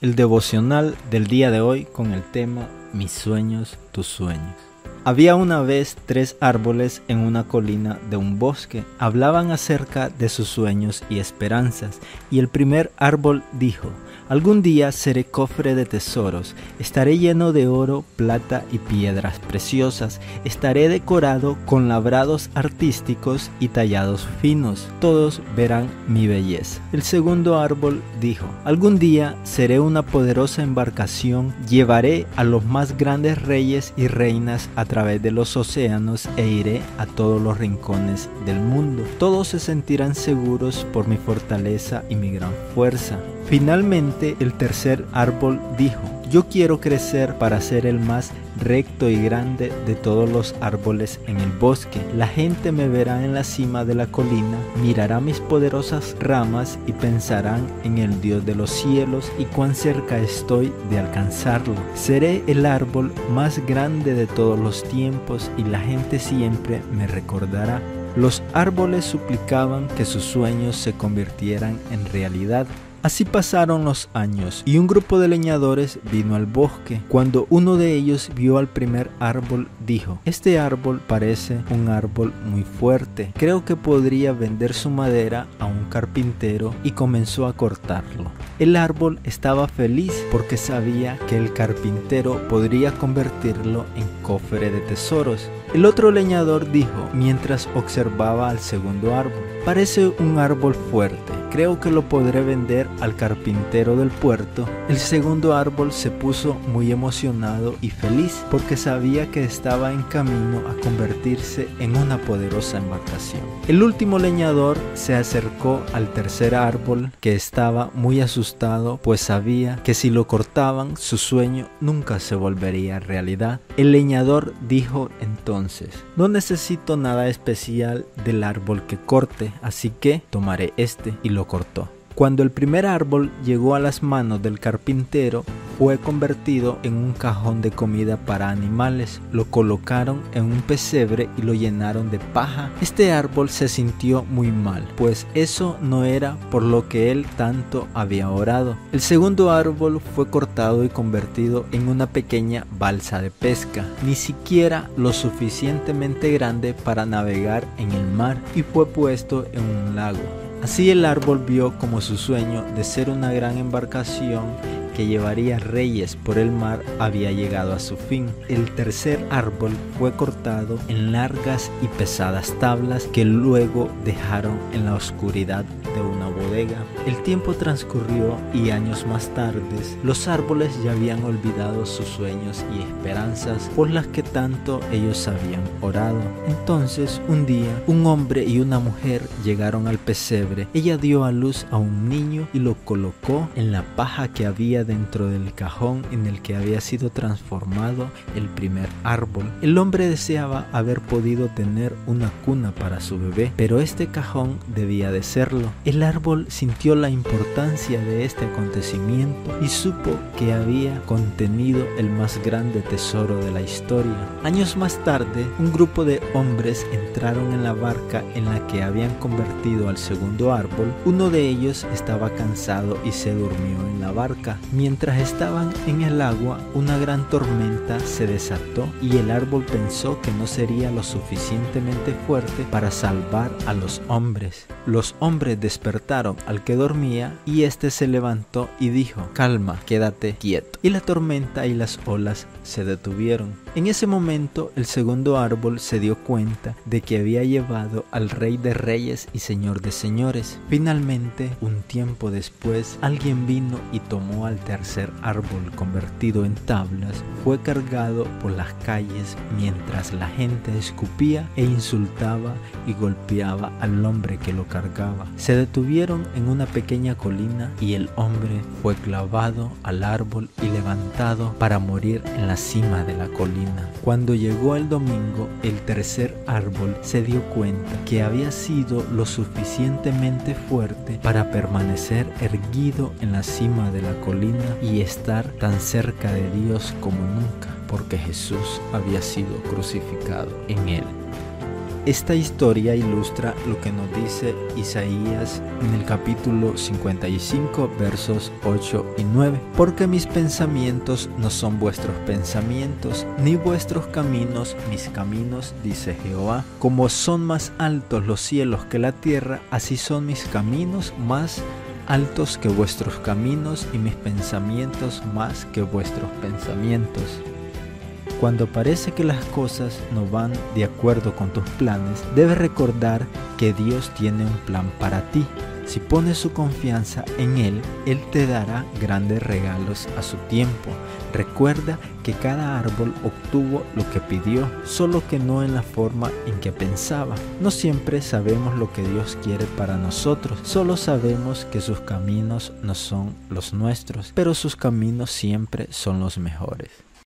el devocional del día de hoy con el tema Mis sueños, tus sueños. Había una vez tres árboles en una colina de un bosque. Hablaban acerca de sus sueños y esperanzas, y el primer árbol dijo, Algún día seré cofre de tesoros, estaré lleno de oro, plata y piedras preciosas, estaré decorado con labrados artísticos y tallados finos, todos verán mi belleza. El segundo árbol dijo, algún día seré una poderosa embarcación, llevaré a los más grandes reyes y reinas a través de los océanos e iré a todos los rincones del mundo. Todos se sentirán seguros por mi fortaleza y mi gran fuerza. Finalmente el tercer árbol dijo, yo quiero crecer para ser el más recto y grande de todos los árboles en el bosque. La gente me verá en la cima de la colina, mirará mis poderosas ramas y pensarán en el Dios de los cielos y cuán cerca estoy de alcanzarlo. Seré el árbol más grande de todos los tiempos y la gente siempre me recordará. Los árboles suplicaban que sus sueños se convirtieran en realidad. Así pasaron los años y un grupo de leñadores vino al bosque. Cuando uno de ellos vio al primer árbol, dijo, este árbol parece un árbol muy fuerte. Creo que podría vender su madera a un carpintero y comenzó a cortarlo. El árbol estaba feliz porque sabía que el carpintero podría convertirlo en cofre de tesoros. El otro leñador dijo mientras observaba al segundo árbol, parece un árbol fuerte creo que lo podré vender al carpintero del puerto. El segundo árbol se puso muy emocionado y feliz porque sabía que estaba en camino a convertirse en una poderosa embarcación. El último leñador se acercó al tercer árbol que estaba muy asustado pues sabía que si lo cortaban su sueño nunca se volvería realidad. El leñador dijo entonces, no necesito nada especial del árbol que corte, así que tomaré este y lo cortó. Cuando el primer árbol llegó a las manos del carpintero, fue convertido en un cajón de comida para animales. Lo colocaron en un pesebre y lo llenaron de paja. Este árbol se sintió muy mal, pues eso no era por lo que él tanto había orado. El segundo árbol fue cortado y convertido en una pequeña balsa de pesca, ni siquiera lo suficientemente grande para navegar en el mar, y fue puesto en un lago. Así el árbol vio como su sueño de ser una gran embarcación que llevaría reyes por el mar había llegado a su fin. El tercer árbol fue cortado en largas y pesadas tablas que luego dejaron en la oscuridad de una bodega. El tiempo transcurrió y años más tarde los árboles ya habían olvidado sus sueños y esperanzas por las que tanto ellos habían orado. Entonces un día un hombre y una mujer llegaron al pesebre. Ella dio a luz a un niño y lo colocó en la paja que había dentro del cajón en el que había sido transformado el primer árbol. El hombre deseaba haber podido tener una cuna para su bebé, pero este cajón debía de serlo. El árbol sintió la importancia de este acontecimiento y supo que había contenido el más grande tesoro de la historia. Años más tarde, un grupo de hombres entraron en la barca en la que habían convertido al segundo árbol. Uno de ellos estaba cansado y se durmió en la barca. Mientras estaban en el agua, una gran tormenta se desató y el árbol pensó que no sería lo suficientemente fuerte para salvar a los hombres. Los hombres despertaron al que dormía y éste se levantó y dijo, calma, quédate quieto. Y la tormenta y las olas se detuvieron. En ese momento el segundo árbol se dio cuenta de que había llevado al rey de reyes y señor de señores. Finalmente, un tiempo después, alguien vino y tomó al tercer árbol convertido en tablas, fue cargado por las calles mientras la gente escupía e insultaba y golpeaba al hombre que lo Se detuvieron en una pequeña colina y el hombre fue clavado al árbol y levantado para morir en la cima de la colina. Cuando llegó el domingo, el tercer árbol se dio cuenta que había sido lo suficientemente fuerte para permanecer erguido en la cima de la colina y estar tan cerca de Dios como nunca, porque Jesús había sido crucificado en él. Esta historia ilustra lo que nos dice Isaías en el capítulo 55 versos 8 y 9. Porque mis pensamientos no son vuestros pensamientos, ni vuestros caminos mis caminos, dice Jehová. Como son más altos los cielos que la tierra, así son mis caminos más altos que vuestros caminos y mis pensamientos más que vuestros pensamientos. Cuando parece que las cosas no van de acuerdo con tus planes, debes recordar que Dios tiene un plan para ti. Si pones su confianza en Él, Él te dará grandes regalos a su tiempo. Recuerda que cada árbol obtuvo lo que pidió, solo que no en la forma en que pensaba. No siempre sabemos lo que Dios quiere para nosotros, solo sabemos que sus caminos no son los nuestros, pero sus caminos siempre son los mejores.